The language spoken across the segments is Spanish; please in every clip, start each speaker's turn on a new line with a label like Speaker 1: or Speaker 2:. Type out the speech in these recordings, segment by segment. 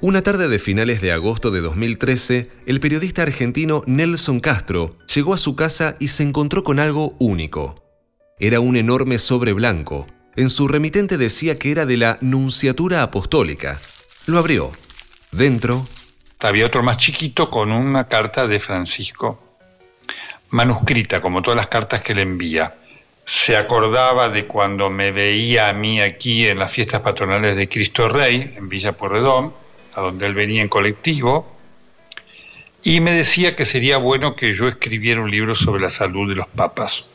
Speaker 1: Una tarde de finales de agosto de 2013, el periodista argentino Nelson Castro llegó a su casa y se encontró con algo único. Era un enorme sobre blanco. En su remitente decía que era de la Nunciatura Apostólica. Lo abrió. Dentro...
Speaker 2: Había otro más chiquito con una carta de Francisco, manuscrita como todas las cartas que le envía. Se acordaba de cuando me veía a mí aquí en las fiestas patronales de Cristo Rey, en Villa Porredón, a donde él venía en colectivo, y me decía que sería bueno que yo escribiera un libro sobre la salud de los papas.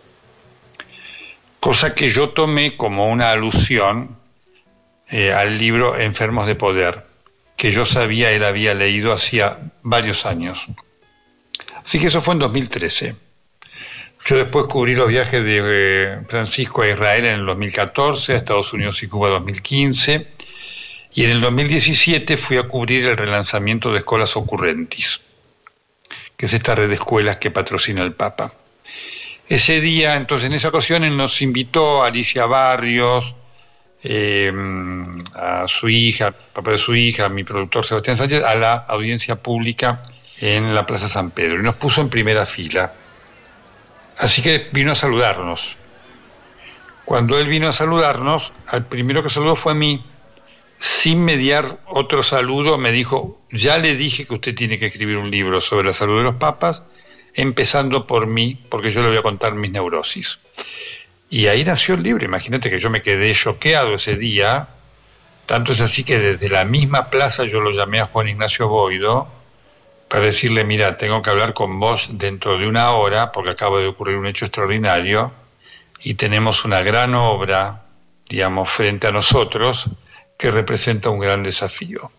Speaker 2: Cosa que yo tomé como una alusión eh, al libro Enfermos de Poder, que yo sabía él había leído hacía varios años. Así que eso fue en 2013. Yo después cubrí los viajes de eh, Francisco a Israel en el 2014, a Estados Unidos y Cuba en 2015 y en el 2017 fui a cubrir el relanzamiento de Escolas Ocurrentis, que es esta red de escuelas que patrocina el Papa. Ese día, entonces en esa ocasión, él nos invitó a Alicia Barrios, em, a su hija, papá de su hija, mi productor Sebastián Sánchez, a la audiencia pública en la Plaza San Pedro y nos puso en primera fila. Así que vino a saludarnos. Cuando él vino a saludarnos, al primero que saludó fue a mí, sin mediar otro saludo, me dijo, ya le dije que usted tiene que escribir un libro sobre la salud de los papas, empezando por mí, porque yo le voy a contar mis neurosis. Y ahí nació el libro. Imagínate que yo me quedé choqueado ese día. Tanto es así que desde la misma plaza yo lo llamé a Juan Ignacio Boido para decirle, mira, tengo que hablar con vos dentro de una hora porque acaba de ocurrir un hecho extraordinario y tenemos una gran obra, digamos, frente a nosotros que representa un gran desafío.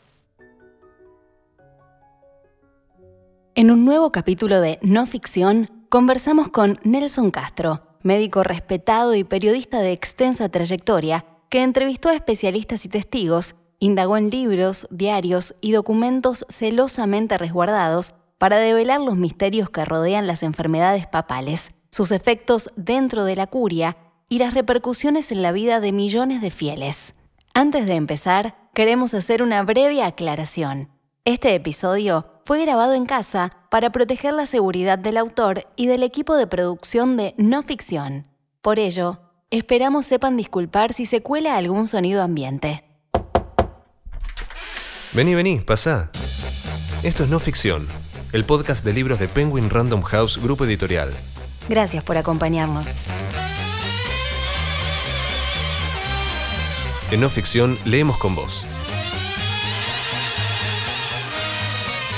Speaker 3: En un nuevo capítulo de No Ficción, conversamos con Nelson Castro, médico respetado y periodista de extensa trayectoria, que entrevistó a especialistas y testigos, indagó en libros, diarios y documentos celosamente resguardados para develar los misterios que rodean las enfermedades papales, sus efectos dentro de la curia y las repercusiones en la vida de millones de fieles. Antes de empezar, queremos hacer una breve aclaración. Este episodio fue grabado en casa para proteger la seguridad del autor y del equipo de producción de no ficción. Por ello, esperamos sepan disculpar si se cuela algún sonido ambiente.
Speaker 1: Vení, vení, pasá. Esto es No Ficción, el podcast de libros de Penguin Random House Grupo Editorial.
Speaker 3: Gracias por acompañarnos.
Speaker 1: En no ficción leemos con vos.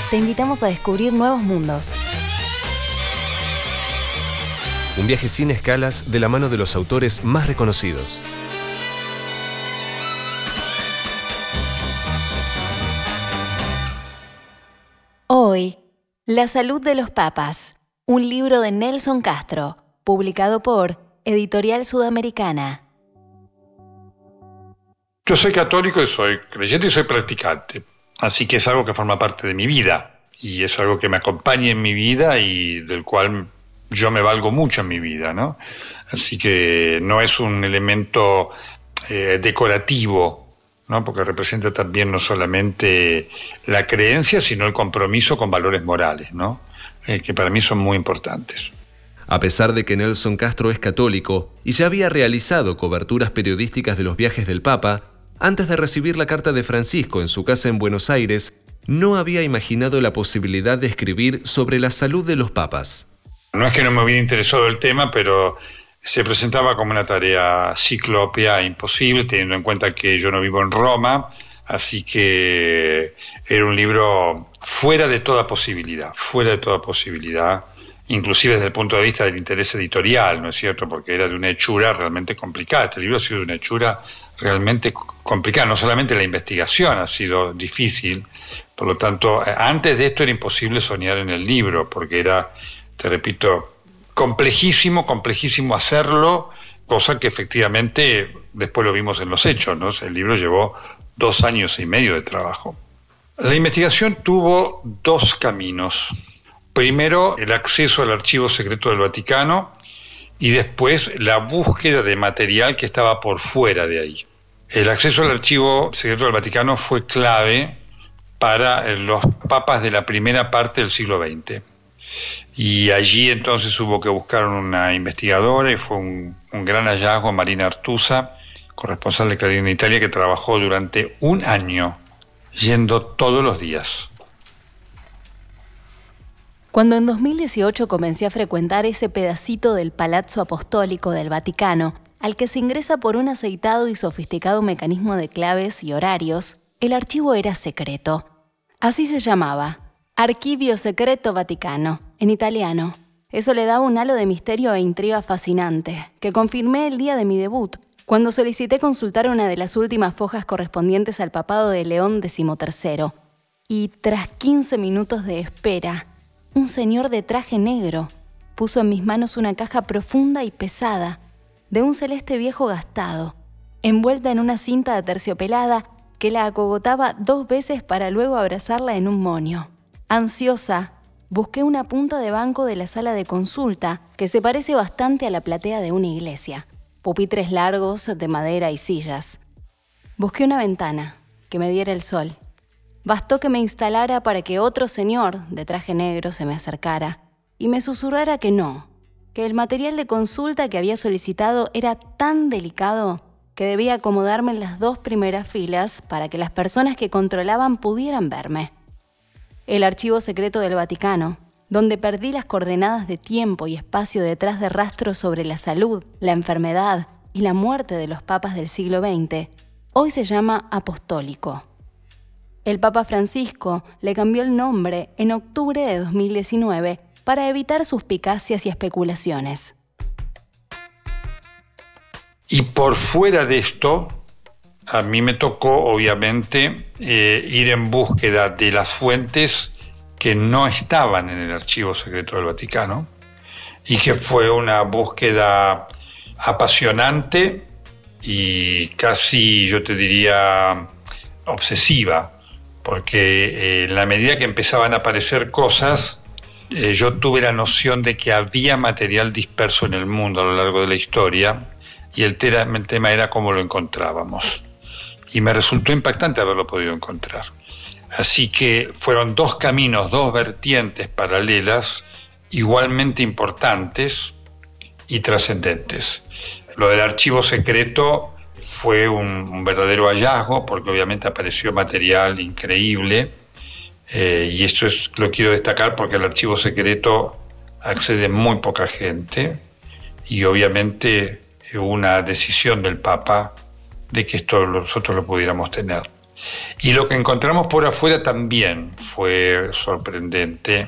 Speaker 3: Te invitamos a descubrir nuevos mundos.
Speaker 1: Un viaje sin escalas de la mano de los autores más reconocidos.
Speaker 3: Hoy, La salud de los papas, un libro de Nelson Castro, publicado por Editorial Sudamericana.
Speaker 2: Yo soy católico y soy creyente y soy practicante, así que es algo que forma parte de mi vida y es algo que me acompaña en mi vida y del cual yo me valgo mucho en mi vida, ¿no? Así que no es un elemento eh, decorativo, ¿no? Porque representa también no solamente la creencia, sino el compromiso con valores morales, ¿no? Eh, que para mí son muy importantes.
Speaker 1: A pesar de que Nelson Castro es católico y ya había realizado coberturas periodísticas de los viajes del Papa, antes de recibir la carta de Francisco en su casa en Buenos Aires, no había imaginado la posibilidad de escribir sobre la salud de los papas.
Speaker 2: No es que no me hubiera interesado el tema, pero se presentaba como una tarea ciclopia imposible, teniendo en cuenta que yo no vivo en Roma, así que era un libro fuera de toda posibilidad, fuera de toda posibilidad, inclusive desde el punto de vista del interés editorial, ¿no es cierto? Porque era de una hechura realmente complicada. Este libro ha sido de una hechura realmente complicada. No solamente la investigación ha sido difícil, por lo tanto, antes de esto era imposible soñar en el libro, porque era, te repito, complejísimo, complejísimo hacerlo, cosa que efectivamente después lo vimos en los hechos. El libro llevó dos años y medio de trabajo. La investigación tuvo dos caminos. Primero, el acceso al archivo secreto del Vaticano y después la búsqueda de material que estaba por fuera de ahí. El acceso al archivo secreto del Vaticano fue clave para los papas de la primera parte del siglo XX. Y allí entonces hubo que buscar una investigadora y fue un, gran hallazgo Marina Artusa, corresponsal de Clarín en Italia, que trabajó durante un año yendo todos los días.
Speaker 3: Cuando en 2018 comencé a frecuentar ese pedacito del Palazzo Apostólico del Vaticano, al que se ingresa por un aceitado y sofisticado mecanismo de claves y horarios, el archivo era secreto. Así se llamaba, Archivio Secreto Vaticano, en italiano. Eso le daba un halo de misterio e intriga fascinante, que confirmé el día de mi debut, cuando solicité consultar una de las últimas fojas correspondientes al papado de León XIII. Y tras 15 minutos de espera, un señor de traje negro puso en mis manos una caja profunda y pesada, de un celeste viejo gastado, envuelta en una cinta de terciopelada que la acogotaba dos veces para luego abrazarla en un moño. Ansiosa, busqué una punta de banco de la sala de consulta que se parece bastante a la platea de una iglesia. Pupitres largos de madera y sillas. Busqué una ventana que me diera el sol. Bastó que me instalara para que otro señor de traje negro se me acercara y me susurrara que no, que el material de consulta que había solicitado era tan delicado que debía acomodarme en las dos primeras filas para que las personas que controlaban pudieran verme. El archivo secreto del Vaticano, donde perdí las coordenadas de tiempo y espacio detrás de rastros sobre la salud, la enfermedad y la muerte de los papas del siglo XX, hoy se llama apostólico. El Papa Francisco le cambió el nombre en octubre de 2019 para evitar suspicacias y especulaciones.
Speaker 2: Y por fuera de esto, a mí me tocó, obviamente, eh, ir en búsqueda de las fuentes que no estaban en el archivo secreto del Vaticano y que fue una búsqueda apasionante y casi, yo te diría, obsesiva, porque eh, en la medida que empezaban a aparecer cosas, eh, yo tuve la noción de que había material disperso en el mundo a lo largo de la historia y el, tema era cómo lo encontrábamos. Y me resultó impactante haberlo podido encontrar. Así que fueron dos caminos, dos vertientes paralelas, igualmente importantes y trascendentes. Lo del archivo secreto fue un verdadero hallazgo porque obviamente apareció material increíble eh, y esto es, lo quiero destacar porque el archivo secreto accede muy poca gente y obviamente una decisión del Papa de que esto nosotros lo pudiéramos tener. Y lo que encontramos por afuera también fue sorprendente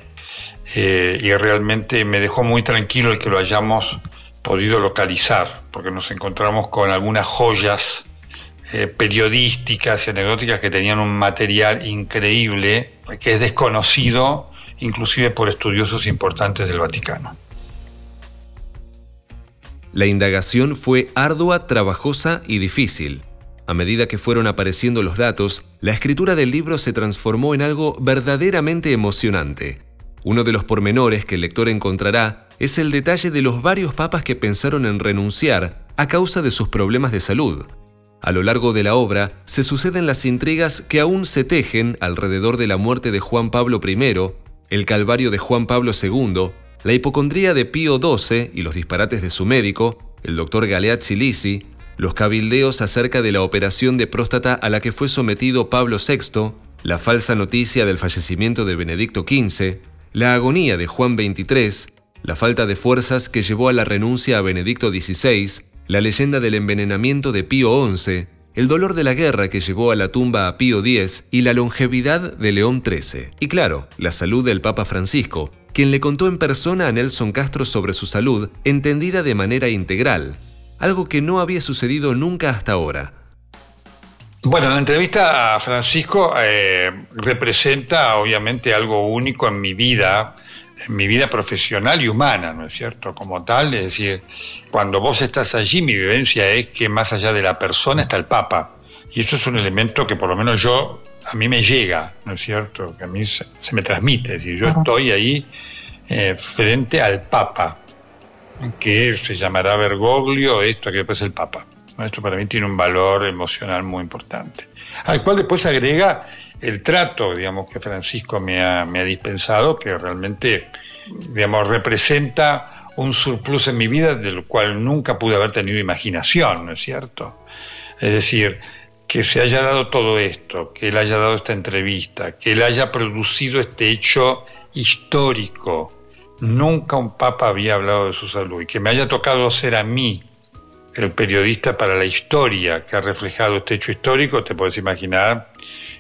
Speaker 2: eh, y realmente me dejó muy tranquilo el que lo hayamos podido localizar, porque nos encontramos con algunas joyas eh, periodísticas y anecdóticas que tenían un material increíble, que es desconocido inclusive por estudiosos importantes del Vaticano.
Speaker 1: La indagación fue ardua, trabajosa y difícil. A medida que fueron apareciendo los datos, la escritura del libro se transformó en algo verdaderamente emocionante. Uno de los pormenores que el lector encontrará es el detalle de los varios papas que pensaron en renunciar a causa de sus problemas de salud. A lo largo de la obra se suceden las intrigas que aún se tejen alrededor de la muerte de Juan Pablo I, el calvario de Juan Pablo II, la hipocondría de Pío XII y los disparates de su médico, el doctor Galeazzi Lisi, los cabildeos acerca de la operación de próstata a la que fue sometido Pablo VI, la falsa noticia del fallecimiento de Benedicto XV, la agonía de Juan XXIII, la falta de fuerzas que llevó a la renuncia a Benedicto XVI, la leyenda del envenenamiento de Pío XI, el dolor de la guerra que llevó a la tumba a Pío X y la longevidad de León XIII. Y claro, la salud del Papa Francisco, quien le contó en persona a Nelson Castro sobre su salud, entendida de manera integral, algo que no había sucedido nunca hasta ahora.
Speaker 2: Bueno, la entrevista a Francisco eh, representa obviamente algo único en mi vida, en mi vida profesional y humana, ¿no es cierto? Como tal, es decir, cuando vos estás allí, mi vivencia es que más allá de la persona está el Papa. Y eso es un elemento que por lo menos yo, a mí me llega, ¿no es cierto? Que a mí se, me transmite. Es decir, yo estoy ahí eh, frente al Papa, que se llamará Bergoglio, esto que es el Papa. Esto para mí tiene un valor emocional muy importante. al cual después agrega el trato, digamos, que Francisco me ha, me ha dispensado, que realmente, digamos, representa un surplus en mi vida del cual nunca pude haber tenido imaginación, ¿no es cierto? Es decir, que se haya dado todo esto, que él haya dado esta entrevista, que él haya producido este hecho histórico. Nunca un papa había hablado de su salud y que me haya tocado ser a mí el periodista para la historia que ha reflejado este hecho histórico, te puedes imaginar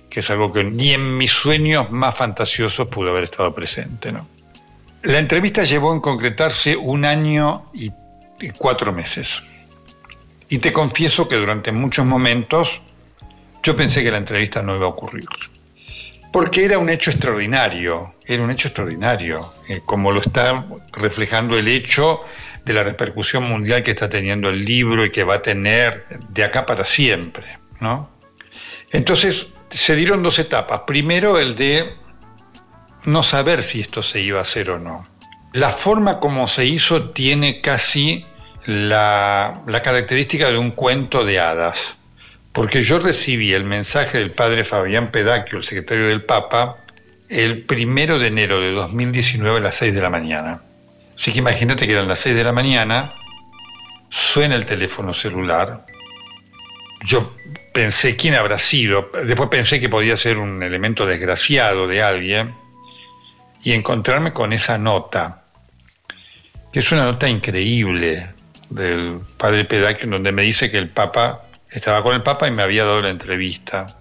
Speaker 2: que es algo que ni en mis sueños más fantasiosos pudo haber estado presente. ¿no? La entrevista llevó en concretarse un año y cuatro meses. Y te confieso que durante muchos momentos yo pensé que la entrevista no iba a ocurrir. Porque era un hecho extraordinario, era un hecho extraordinario, eh, como lo está reflejando el hecho de la repercusión mundial que está teniendo el libro y que va a tener de acá para siempre, ¿no? Entonces se dieron dos etapas. Primero el de no saber si esto se iba a hacer o no. La forma como se hizo tiene casi la, la característica de un cuento de hadas porque yo recibí el mensaje del padre Fabián Pedacchio, el secretario del Papa, el primero de enero de 2019 a las 6 de la mañana. Así que imagínate que eran las 6 de la mañana, suena el teléfono celular, yo pensé quién habrá sido, después pensé que podía ser un elemento desgraciado de alguien, y encontrarme con esa nota, que es una nota increíble del padre Pedacchio, donde me dice que el Papa estaba con el Papa y me había dado la entrevista.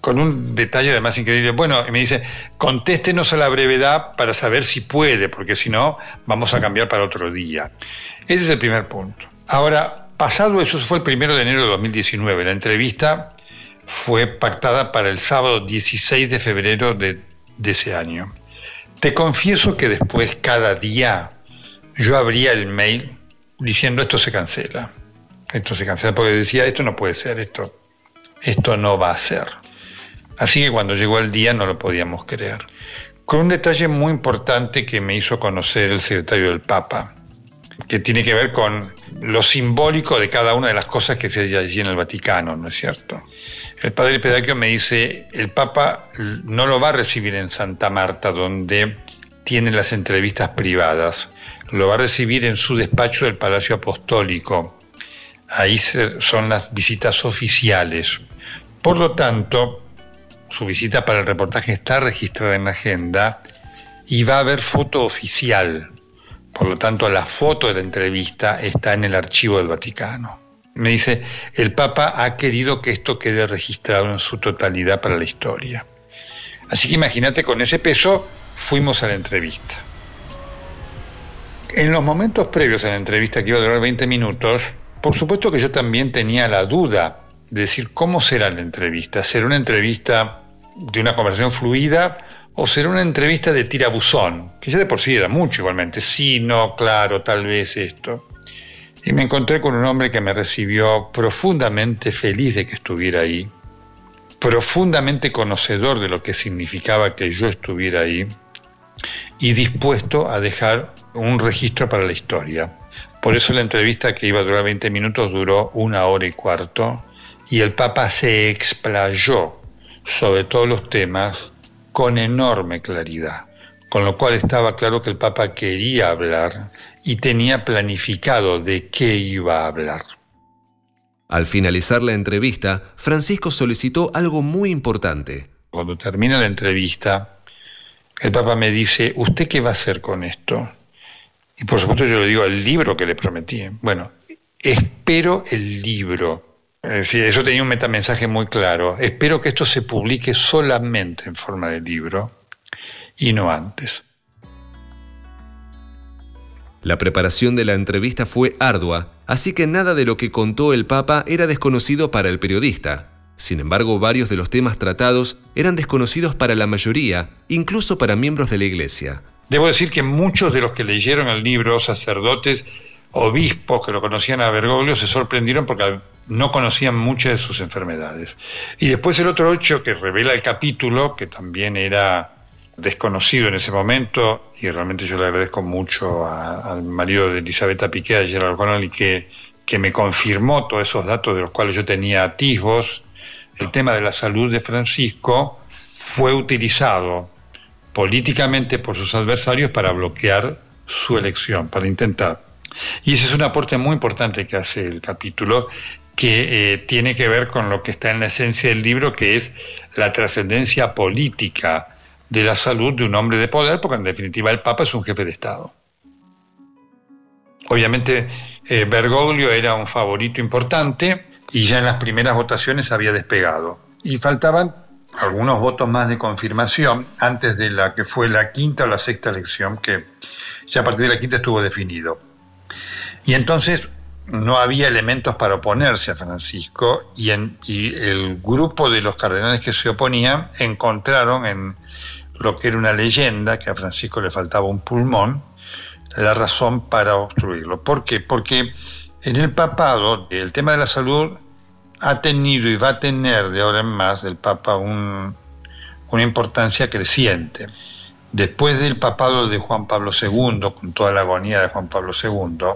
Speaker 2: Con un detalle además increíble. Bueno, y me dice, contéstenos a la brevedad para saber si puede, porque si no, vamos a cambiar para otro día. Ese es el primer punto. Ahora, pasado eso, fue el primero de enero de 2019. La entrevista fue pactada para el sábado 16 de febrero de, de ese año. Te confieso que después, cada día, yo abría el mail diciendo esto se cancela esto se cancela porque decía, esto no puede ser, esto, esto no va a ser. Así que cuando llegó el día no lo podíamos creer. Con un detalle muy importante que me hizo conocer el secretario del Papa, que tiene que ver con lo simbólico de cada una de las cosas que se hace allí en el Vaticano, ¿no es cierto? El padre Pedacchio me dice, el Papa no lo va a recibir en Santa Marta, donde tiene las entrevistas privadas, lo va a recibir en su despacho del Palacio Apostólico, ahí son las visitas oficiales. Por lo tanto, su visita para el reportaje está registrada en la agenda y va a haber foto oficial. Por lo tanto, la foto de la entrevista está en el archivo del Vaticano. Me dice, el Papa ha querido que esto quede registrado en su totalidad para la historia. Así que imagínate, con ese peso fuimos a la entrevista. En los momentos previos a la entrevista, que iba a durar 20 minutos, por supuesto que yo también tenía la duda de decir cómo será la entrevista. ¿Será una entrevista de una conversación fluida o será una entrevista de tirabuzón? Que ya de por sí era mucho igualmente. Sí, no, claro, tal vez esto. Y me encontré con un hombre que me recibió profundamente feliz de que estuviera ahí, profundamente conocedor de lo que significaba que yo estuviera ahí y dispuesto a dejar un registro para la historia. Por eso la entrevista que iba a durar 20 minutos duró una hora y cuarto y el Papa se explayó sobre todos los temas con enorme claridad, con lo cual estaba claro que el Papa quería hablar y tenía planificado de qué iba a hablar.
Speaker 1: Al finalizar la entrevista, Francisco solicitó algo muy importante.
Speaker 2: Cuando termina la entrevista, el Papa me dice, ¿usted qué va a hacer con esto? Y por supuesto yo le digo el libro que le prometí. Bueno, espero el libro. Es decir, eso tenía un metamensaje muy claro. Espero que esto se publique solamente en forma de libro y no antes.
Speaker 1: La preparación de la entrevista fue ardua, así que nada de lo que contó el Papa era desconocido para el periodista. Sin embargo, varios de los temas tratados eran desconocidos para la mayoría, incluso para miembros de la Iglesia.
Speaker 2: Debo decir que muchos de los que leyeron el libro, sacerdotes, obispos que lo conocían a Bergoglio, se sorprendieron porque no conocían muchas de sus enfermedades. Y después el otro hecho que revela el capítulo, que también era desconocido en ese momento, y realmente yo le agradezco mucho al marido de Elisabetta Piqué, a Gerard Connolly, que, que me confirmó todos esos datos de los cuales yo tenía atisbos, el tema de la salud de Francisco fue utilizado políticamente por sus adversarios para bloquear su elección, para intentar. Y ese es un aporte muy importante que hace el capítulo, que eh, tiene que ver con lo que está en la esencia del libro, que es la trascendencia política de la salud de un hombre de poder, porque en definitiva el Papa es un jefe de Estado. Obviamente eh, Bergoglio era un favorito importante y ya en las primeras votaciones había despegado. Y faltaban algunos votos más de confirmación antes de la que fue la quinta o la sexta elección, que ya a partir de la quinta estuvo definido. Y entonces no había elementos para oponerse a Francisco y, el grupo de los cardenales que se oponían encontraron en lo que era una leyenda, que a Francisco le faltaba un pulmón, la razón para obstruirlo. ¿Por qué? Porque en el papado el tema de la salud ha tenido y va a tener de ahora en más del Papa una importancia creciente. Después del papado de Juan Pablo II, con toda la agonía de Juan Pablo II,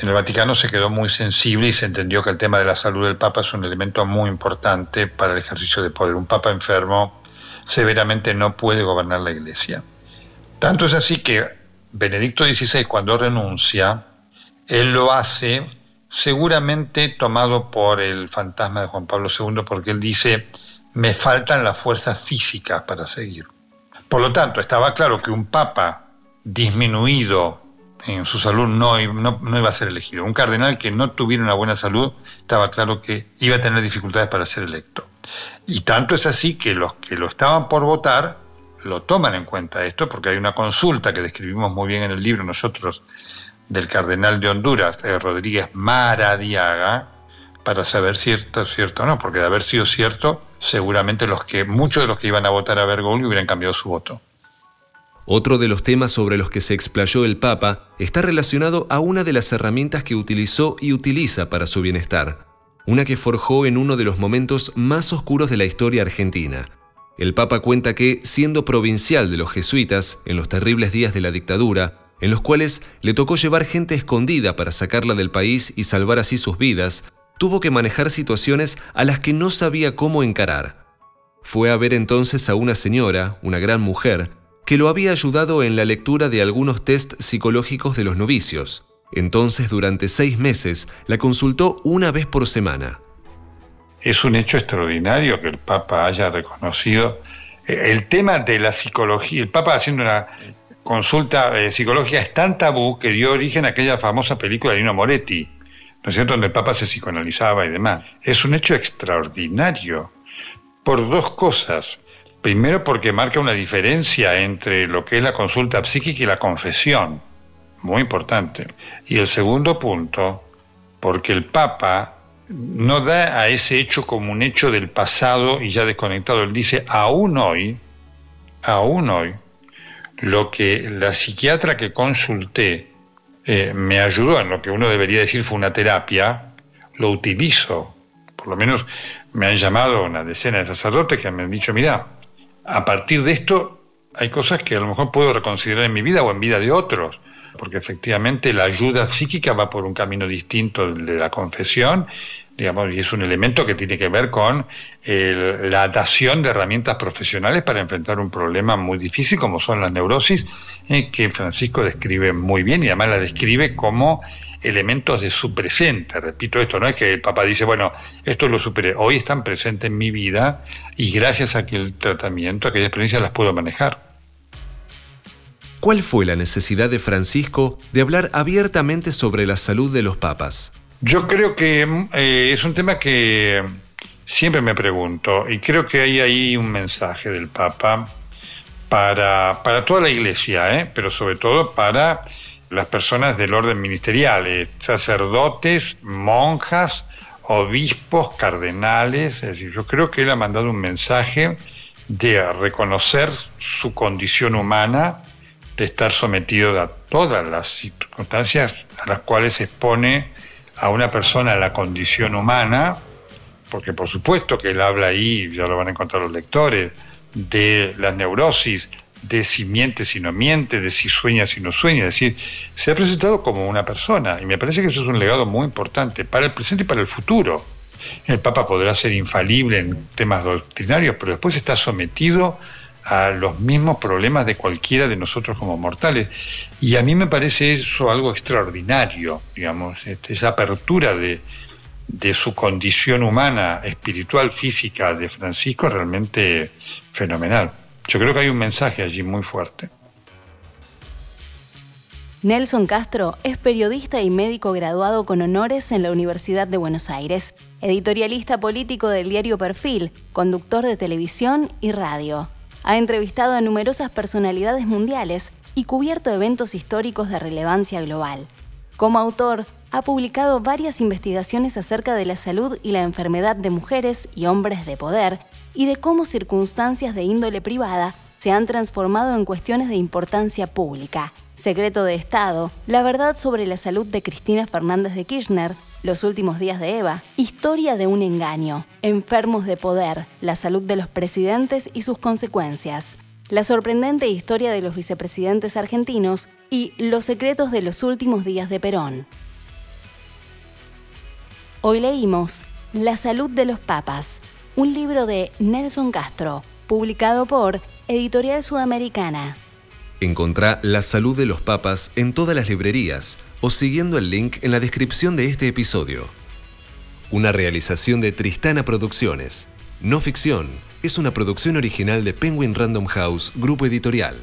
Speaker 2: en el Vaticano se quedó muy sensible y se entendió que el tema de la salud del Papa es un elemento muy importante para el ejercicio de poder. Un Papa enfermo severamente no puede gobernar la Iglesia. Tanto es así que Benedicto XVI, cuando renuncia, él lo hace seguramente tomado por el fantasma de Juan Pablo II, porque él dice, me faltan las fuerzas físicas para seguir. Por lo tanto, estaba claro que un papa disminuido en su salud no, no, iba a ser elegido. Un cardenal que no tuviera una buena salud, estaba claro que iba a tener dificultades para ser electo. Y tanto es así que los que lo estaban por votar lo toman en cuenta esto, porque hay una consulta que describimos muy bien en el libro nosotros del cardenal de Honduras, eh, Rodríguez Maradiaga, para saber si esto es cierto o no, porque de haber sido cierto, seguramente los que, muchos de los que iban a votar a Bergoglio hubieran cambiado su voto.
Speaker 1: Otro de los temas sobre los que se explayó el Papa está relacionado a una de las herramientas que utilizó y utiliza para su bienestar, una que forjó en uno de los momentos más oscuros de la historia argentina. El Papa cuenta que, siendo provincial de los jesuitas en los terribles días de la dictadura, en los cuales le tocó llevar gente escondida para sacarla del país y salvar así sus vidas, tuvo que manejar situaciones a las que no sabía cómo encarar. Fue a ver entonces a una señora, una gran mujer, que lo había ayudado en la lectura de algunos test psicológicos de los novicios. Entonces, durante seis meses, la consultó una vez por semana.
Speaker 2: Es un hecho extraordinario que el Papa haya reconocido eh, el tema de la psicología, el Papa haciendo una consulta eh, psicológica es tan tabú que dio origen a aquella famosa película de Nino Moretti, ¿no es cierto?, donde el Papa se psicoanalizaba y demás. Es un hecho extraordinario por dos cosas. Primero porque marca una diferencia entre lo que es la consulta psíquica y la confesión, muy importante. Y el segundo punto, porque el Papa no da a ese hecho como un hecho del pasado y ya desconectado. Él dice, aún hoy, aún hoy, lo que la psiquiatra que consulté eh, me ayudó en lo que uno debería decir fue una terapia, lo utilizo. Por lo menos me han llamado una decena de sacerdotes que me han dicho, mira, a partir de esto hay cosas que a lo mejor puedo reconsiderar en mi vida o en vida de otros porque efectivamente la ayuda psíquica va por un camino distinto de la confesión, digamos, y es un elemento que tiene que ver con la dación de herramientas profesionales para enfrentar un problema muy difícil como son las neurosis, eh, que Francisco describe muy bien y además la describe como elementos de su presente. Repito esto, no es que el papá dice, bueno, esto lo superé, hoy están presentes en mi vida y gracias a aquel tratamiento, aquella experiencia las puedo manejar.
Speaker 1: ¿Cuál fue la necesidad de Francisco de hablar abiertamente sobre la salud de los papas?
Speaker 2: Yo creo que eh, es un tema que siempre me pregunto y creo que hay ahí un mensaje del Papa para, para toda la Iglesia, ¿eh? pero sobre todo para las personas del orden ministerial, eh, sacerdotes, monjas, obispos, cardenales. Es decir, yo creo que él ha mandado un mensaje de reconocer su condición humana, de estar sometido a todas las circunstancias a las cuales se expone a una persona la condición humana, porque por supuesto que él habla ahí, ya lo van a encontrar los lectores, de las neurosis, de si miente, si no miente, de si sueña, si no sueña. Es decir, se ha presentado como una persona y me parece que eso es un legado muy importante para el presente y para el futuro. El Papa podrá ser infalible en temas doctrinarios, pero después está sometido a los mismos problemas de cualquiera de nosotros como mortales. Y a mí me parece eso algo extraordinario, digamos, este, esa apertura de, de su condición humana, espiritual, física de Francisco realmente fenomenal. Yo creo que hay un mensaje allí muy fuerte.
Speaker 3: Nelson Castro es periodista y médico graduado con honores en la Universidad de Buenos Aires, editorialista político del diario Perfil, conductor de televisión y radio. Ha entrevistado a numerosas personalidades mundiales y cubierto eventos históricos de relevancia global. Como autor, ha publicado varias investigaciones acerca de la salud y la enfermedad de mujeres y hombres de poder y de cómo circunstancias de índole privada se han transformado en cuestiones de importancia pública. Secreto de Estado, La verdad sobre la salud de Cristina Fernández de Kirchner, Los últimos días de Eva, Historia de un engaño, Enfermos de poder, la salud de los presidentes y sus consecuencias, La sorprendente historia de los vicepresidentes argentinos y Los secretos de los últimos días de Perón. Hoy leímos La salud de los papas, un libro de Nelson Castro, publicado por Editorial Sudamericana.
Speaker 1: Encontrá La Salud de los Papas en todas las librerías o siguiendo el link en la descripción de este episodio. Una realización de Tristana Producciones. No ficción, es una producción original de Penguin Random House, grupo editorial.